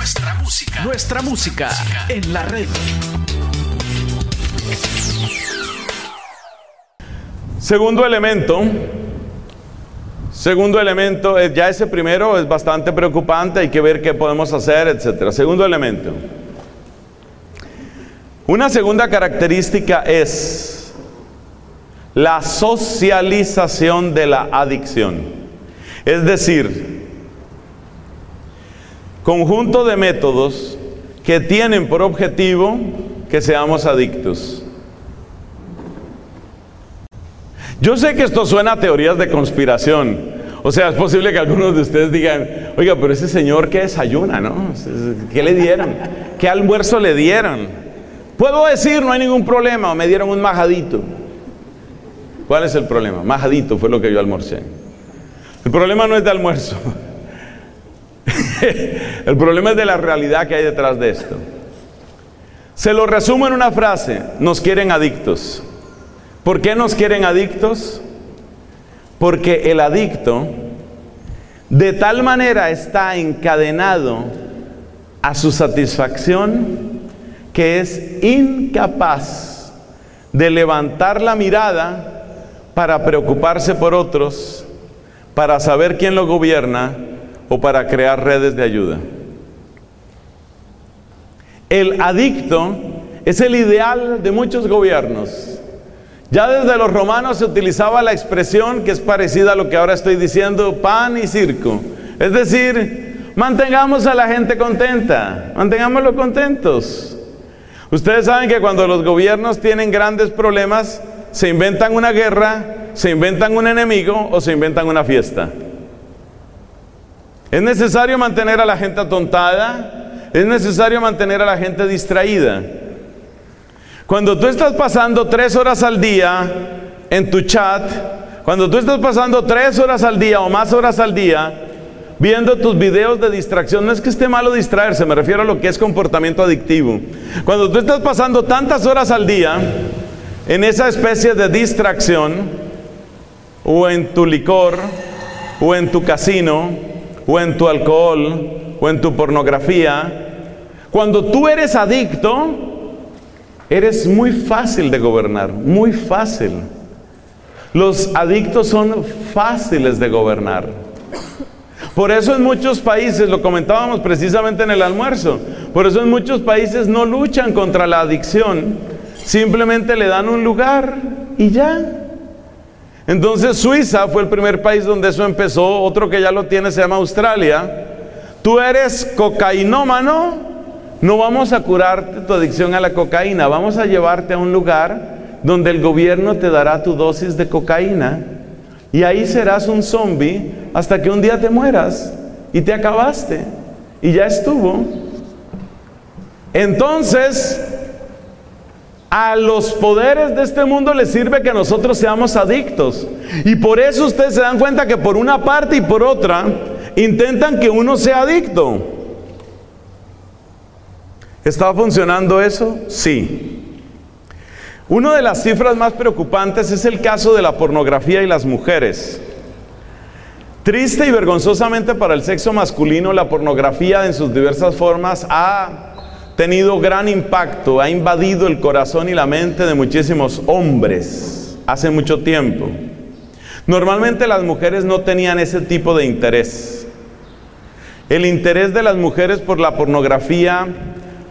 Nuestra música. Nuestra música en la red. Segundo elemento. Segundo elemento, eh, ya ese primero es bastante preocupante, hay que ver qué podemos hacer, etcétera. Segundo elemento. Una segunda característica es la socialización de la adicción. Es decir, conjunto de métodos que tienen por objetivo que seamos adictos. Yo sé que esto suena a teorías de conspiración. O sea, es posible que algunos de ustedes digan, oiga, pero ese señor que desayuna, ¿no? ¿Qué le dieron? ¿Qué almuerzo le dieron? Puedo decir, no hay ningún problema, me dieron un majadito. ¿Cuál es el problema? Majadito fue lo que yo almorcé. El problema no es de almuerzo. el problema es de la realidad que hay detrás de esto. Se lo resumo en una frase, nos quieren adictos. ¿Por qué nos quieren adictos? Porque el adicto de tal manera está encadenado a su satisfacción que es incapaz de levantar la mirada para preocuparse por otros, para saber quién lo gobierna o para crear redes de ayuda. El adicto es el ideal de muchos gobiernos. Ya desde los romanos se utilizaba la expresión que es parecida a lo que ahora estoy diciendo, pan y circo. Es decir, mantengamos a la gente contenta, mantengámoslo contentos. Ustedes saben que cuando los gobiernos tienen grandes problemas, se inventan una guerra, se inventan un enemigo o se inventan una fiesta. Es necesario mantener a la gente atontada, es necesario mantener a la gente distraída. Cuando tú estás pasando tres horas al día en tu chat, cuando tú estás pasando tres horas al día o más horas al día viendo tus videos de distracción, no es que esté malo distraerse, me refiero a lo que es comportamiento adictivo. Cuando tú estás pasando tantas horas al día en esa especie de distracción, o en tu licor, o en tu casino, o en tu alcohol, o en tu pornografía, cuando tú eres adicto, Eres muy fácil de gobernar, muy fácil. Los adictos son fáciles de gobernar. Por eso en muchos países, lo comentábamos precisamente en el almuerzo, por eso en muchos países no luchan contra la adicción, simplemente le dan un lugar y ya. Entonces Suiza fue el primer país donde eso empezó, otro que ya lo tiene se llama Australia. Tú eres cocainómano, no vamos a curarte tu adicción a la cocaína, vamos a llevarte a un lugar donde el gobierno te dará tu dosis de cocaína. Y ahí serás un zombie hasta que un día te mueras y te acabaste. Y ya estuvo. Entonces, a los poderes de este mundo les sirve que nosotros seamos adictos. Y por eso ustedes se dan cuenta que por una parte y por otra intentan que uno sea adicto. ¿Está funcionando eso? Sí. Una de las cifras más preocupantes es el caso de la pornografía y las mujeres. Triste y vergonzosamente para el sexo masculino, la pornografía en sus diversas formas ha tenido gran impacto, ha invadido el corazón y la mente de muchísimos hombres hace mucho tiempo. Normalmente las mujeres no tenían ese tipo de interés. El interés de las mujeres por la pornografía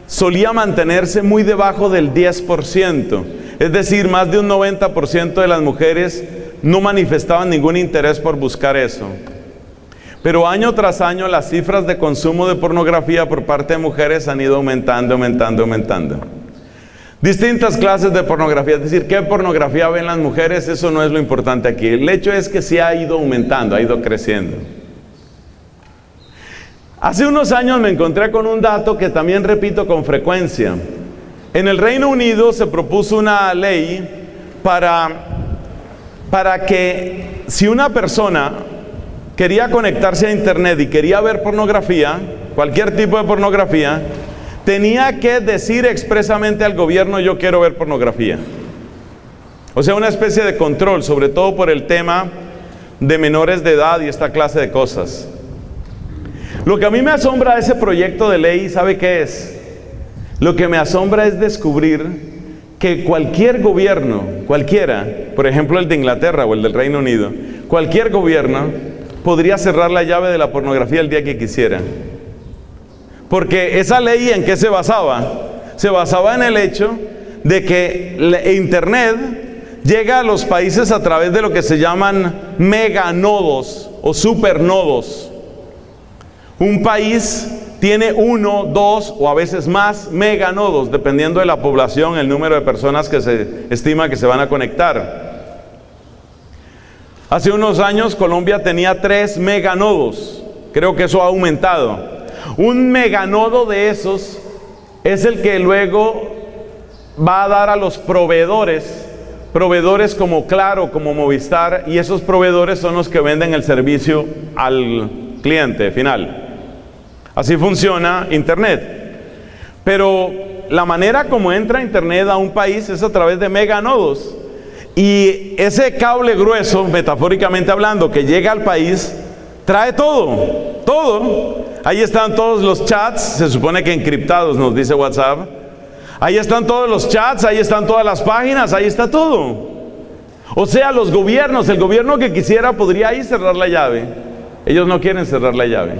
solía mantenerse muy debajo del 10%, es decir, más de un 90% de las mujeres no manifestaban ningún interés por buscar eso. Pero año tras año las cifras de consumo de pornografía por parte de mujeres han ido aumentando, aumentando, aumentando. Distintas clases de pornografía, es decir, qué pornografía ven las mujeres, eso no es lo importante aquí. El hecho es que sí ha ido aumentando, ha ido creciendo. Hace unos años me encontré con un dato que también repito con frecuencia. En el Reino Unido se propuso una ley para, para que si una persona quería conectarse a Internet y quería ver pornografía, cualquier tipo de pornografía, tenía que decir expresamente al gobierno yo quiero ver pornografía. O sea, una especie de control, sobre todo por el tema de menores de edad y esta clase de cosas. Lo que a mí me asombra de ese proyecto de ley, ¿sabe qué es? Lo que me asombra es descubrir que cualquier gobierno, cualquiera, por ejemplo el de Inglaterra o el del Reino Unido, cualquier gobierno podría cerrar la llave de la pornografía el día que quisiera. Porque esa ley en qué se basaba? Se basaba en el hecho de que Internet llega a los países a través de lo que se llaman meganodos o supernodos. Un país tiene uno, dos o a veces más meganodos, dependiendo de la población, el número de personas que se estima que se van a conectar. Hace unos años Colombia tenía tres meganodos. Creo que eso ha aumentado. Un meganodo de esos es el que luego va a dar a los proveedores, proveedores como Claro, como Movistar, y esos proveedores son los que venden el servicio al cliente final. Así funciona Internet. Pero la manera como entra Internet a un país es a través de meganodos. Y ese cable grueso, metafóricamente hablando, que llega al país, trae todo, todo. Ahí están todos los chats, se supone que encriptados, nos dice WhatsApp. Ahí están todos los chats, ahí están todas las páginas, ahí está todo. O sea, los gobiernos, el gobierno que quisiera podría ahí cerrar la llave. Ellos no quieren cerrar la llave.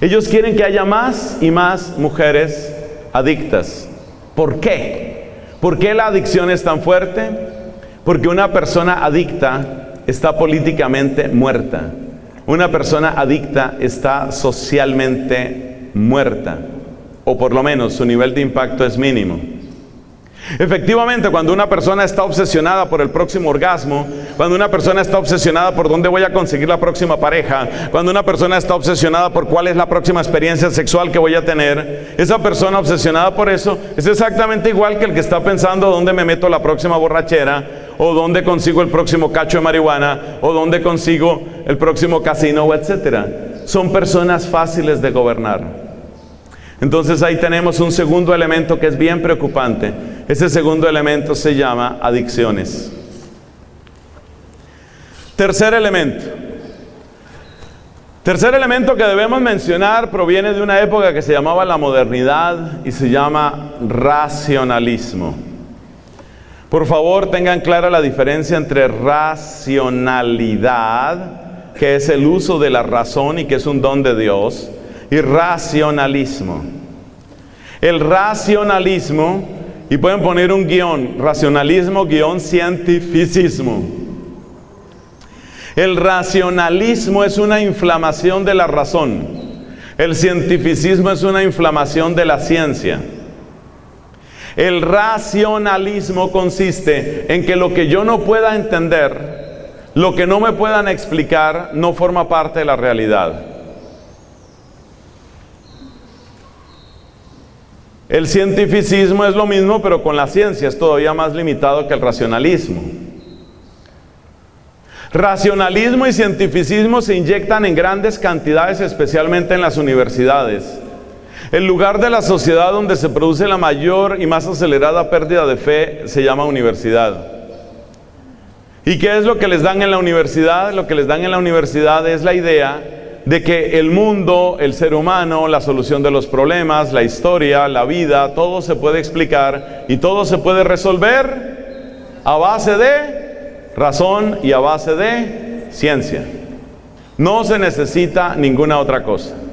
Ellos quieren que haya más y más mujeres adictas. ¿Por qué? ¿Por qué la adicción es tan fuerte? Porque una persona adicta está políticamente muerta. Una persona adicta está socialmente muerta. O por lo menos su nivel de impacto es mínimo. Efectivamente, cuando una persona está obsesionada por el próximo orgasmo, cuando una persona está obsesionada por dónde voy a conseguir la próxima pareja, cuando una persona está obsesionada por cuál es la próxima experiencia sexual que voy a tener, esa persona obsesionada por eso es exactamente igual que el que está pensando dónde me meto la próxima borrachera, o dónde consigo el próximo cacho de marihuana, o dónde consigo el próximo casino, etcétera. Son personas fáciles de gobernar. Entonces ahí tenemos un segundo elemento que es bien preocupante. Ese segundo elemento se llama adicciones. Tercer elemento. Tercer elemento que debemos mencionar proviene de una época que se llamaba la modernidad y se llama racionalismo. Por favor, tengan clara la diferencia entre racionalidad, que es el uso de la razón y que es un don de Dios, y racionalismo. El racionalismo, y pueden poner un guion, racionalismo, guion, cientificismo. El racionalismo es una inflamación de la razón. El cientificismo es una inflamación de la ciencia. El racionalismo consiste en que lo que yo no pueda entender, lo que no me puedan explicar, no forma parte de la realidad. El cientificismo es lo mismo, pero con la ciencia es todavía más limitado que el racionalismo. Racionalismo y cientificismo se inyectan en grandes cantidades, especialmente en las universidades. El lugar de la sociedad donde se produce la mayor y más acelerada pérdida de fe se llama universidad. ¿Y qué es lo que les dan en la universidad? Lo que les dan en la universidad es la idea de que el mundo, el ser humano, la solución de los problemas, la historia, la vida, todo se puede explicar y todo se puede resolver a base de razón y a base de ciencia. No se necesita ninguna otra cosa.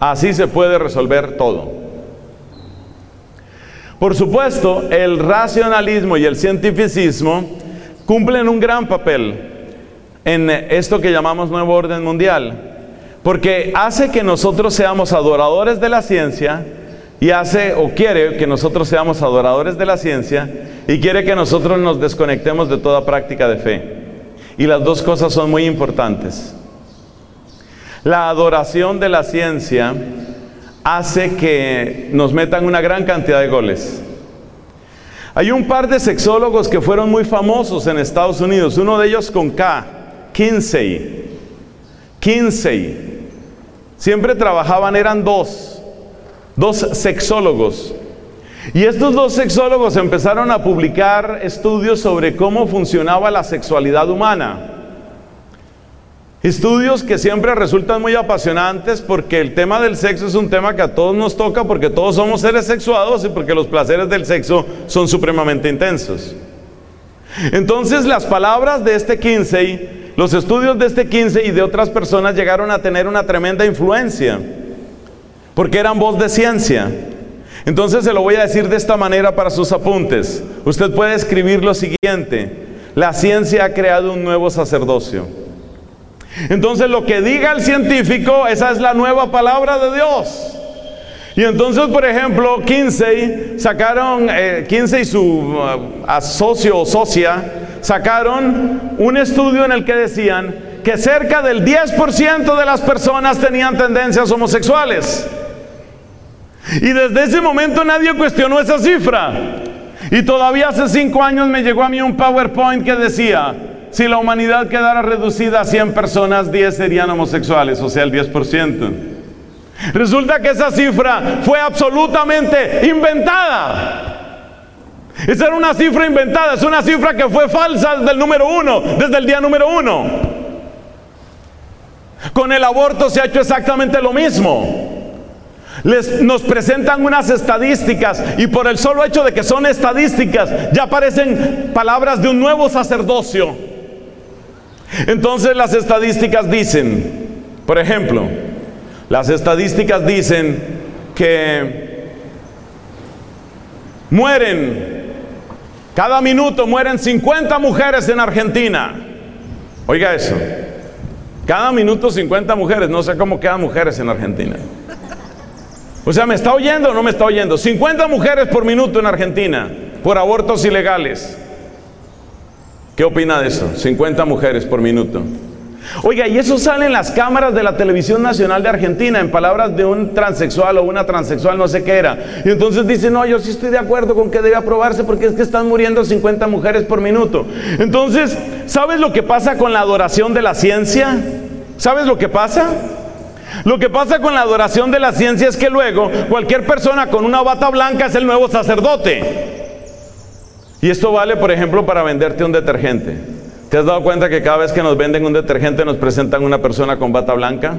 Así se puede resolver todo. Por supuesto, el racionalismo y el cientificismo cumplen un gran papel en esto que llamamos nuevo orden mundial. Porque hace que nosotros seamos adoradores de la ciencia y hace o quiere que nosotros seamos adoradores de la ciencia y quiere que nosotros nos desconectemos de toda práctica de fe. Y las dos cosas son muy importantes. La adoración de la ciencia hace que nos metan una gran cantidad de goles. Hay un par de sexólogos que fueron muy famosos en Estados Unidos, uno de ellos con K, Kinsey. Kinsey. Siempre trabajaban, eran dos, dos sexólogos. Y estos dos sexólogos empezaron a publicar estudios sobre cómo funcionaba la sexualidad humana. Estudios que siempre resultan muy apasionantes porque el tema del sexo es un tema que a todos nos toca porque todos somos seres sexuados y porque los placeres del sexo son supremamente intensos. Entonces las palabras de este 15, los estudios de este 15 y de otras personas llegaron a tener una tremenda influencia porque eran voz de ciencia. Entonces se lo voy a decir de esta manera para sus apuntes. Usted puede escribir lo siguiente. La ciencia ha creado un nuevo sacerdocio. Entonces lo que diga el científico, esa es la nueva palabra de Dios. Y entonces, por ejemplo, Kinsey sacaron, eh, Kinsey y su uh, socio o socia sacaron un estudio en el que decían que cerca del 10% de las personas tenían tendencias homosexuales. Y desde ese momento nadie cuestionó esa cifra. Y todavía hace cinco años me llegó a mí un PowerPoint que decía, si la humanidad quedara reducida a 100 personas, 10 serían homosexuales, o sea, el 10%. Resulta que esa cifra fue absolutamente inventada. Esa era una cifra inventada, es una cifra que fue falsa desde el número uno, desde el día número uno. Con el aborto se ha hecho exactamente lo mismo. Les, nos presentan unas estadísticas y por el solo hecho de que son estadísticas ya aparecen palabras de un nuevo sacerdocio. Entonces las estadísticas dicen, por ejemplo, las estadísticas dicen que mueren, cada minuto mueren 50 mujeres en Argentina. Oiga eso, cada minuto 50 mujeres, no sé cómo quedan mujeres en Argentina. O sea, ¿me está oyendo o no me está oyendo? 50 mujeres por minuto en Argentina por abortos ilegales. ¿Qué opina de eso? 50 mujeres por minuto. Oiga, y eso sale en las cámaras de la televisión nacional de Argentina, en palabras de un transexual o una transexual, no sé qué era. Y entonces dice, no, yo sí estoy de acuerdo con que debe aprobarse porque es que están muriendo 50 mujeres por minuto. Entonces, ¿sabes lo que pasa con la adoración de la ciencia? ¿Sabes lo que pasa? Lo que pasa con la adoración de la ciencia es que luego cualquier persona con una bata blanca es el nuevo sacerdote. Y esto vale, por ejemplo, para venderte un detergente. ¿Te has dado cuenta que cada vez que nos venden un detergente nos presentan una persona con bata blanca?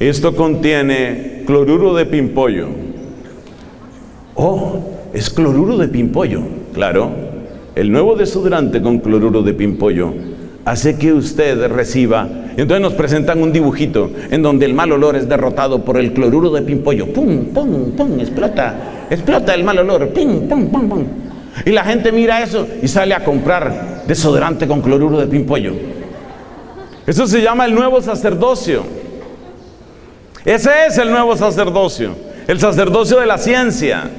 Esto contiene cloruro de pimpollo. Oh, es cloruro de pimpollo. Claro, el nuevo desodorante con cloruro de pimpollo hace que usted reciba. Entonces nos presentan un dibujito en donde el mal olor es derrotado por el cloruro de pimpollo. ¡Pum, pum, pum! Explota, explota el mal olor. ¡Pum, pum, pum, pum! Y la gente mira eso y sale a comprar desodorante con cloruro de pimpollo. Eso se llama el nuevo sacerdocio. Ese es el nuevo sacerdocio, el sacerdocio de la ciencia.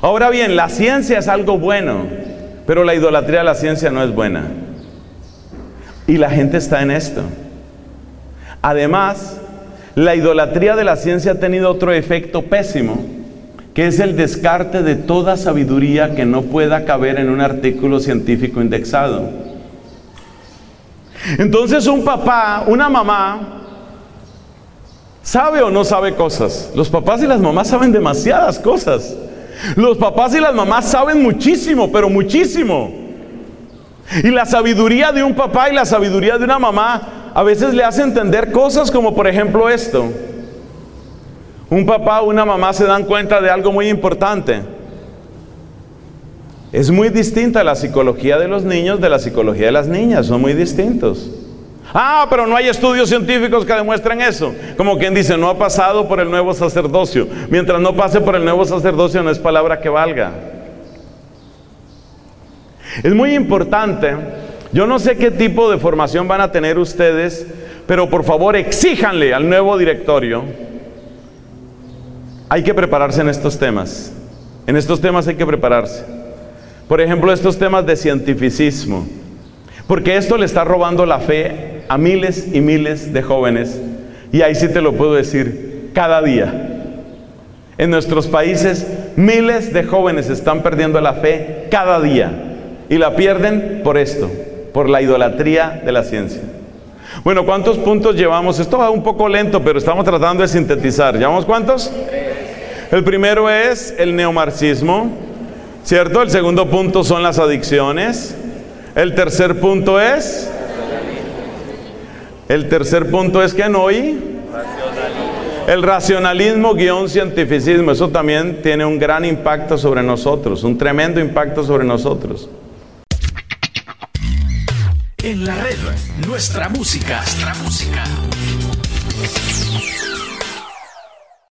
Ahora bien, la ciencia es algo bueno, pero la idolatría de la ciencia no es buena. Y la gente está en esto. Además, la idolatría de la ciencia ha tenido otro efecto pésimo, que es el descarte de toda sabiduría que no pueda caber en un artículo científico indexado. Entonces un papá, una mamá, sabe o no sabe cosas. Los papás y las mamás saben demasiadas cosas. Los papás y las mamás saben muchísimo, pero muchísimo. Y la sabiduría de un papá y la sabiduría de una mamá a veces le hace entender cosas como por ejemplo esto. Un papá o una mamá se dan cuenta de algo muy importante. Es muy distinta la psicología de los niños de la psicología de las niñas, son muy distintos. Ah, pero no hay estudios científicos que demuestren eso. Como quien dice, no ha pasado por el nuevo sacerdocio. Mientras no pase por el nuevo sacerdocio no es palabra que valga. Es muy importante, yo no sé qué tipo de formación van a tener ustedes, pero por favor exíjanle al nuevo directorio. Hay que prepararse en estos temas. En estos temas hay que prepararse. Por ejemplo, estos temas de cientificismo. Porque esto le está robando la fe a miles y miles de jóvenes. Y ahí sí te lo puedo decir, cada día. En nuestros países, miles de jóvenes están perdiendo la fe cada día. Y la pierden por esto, por la idolatría de la ciencia. Bueno, ¿cuántos puntos llevamos? Esto va un poco lento, pero estamos tratando de sintetizar. ¿Llevamos cuántos? El primero es el neomarxismo. ¿Cierto? El segundo punto son las adicciones. El tercer punto es... El tercer punto es que no oí. El racionalismo guion cientificismo, eso también tiene un gran impacto sobre nosotros, un tremendo impacto sobre nosotros. En la red, nuestra música, nuestra música.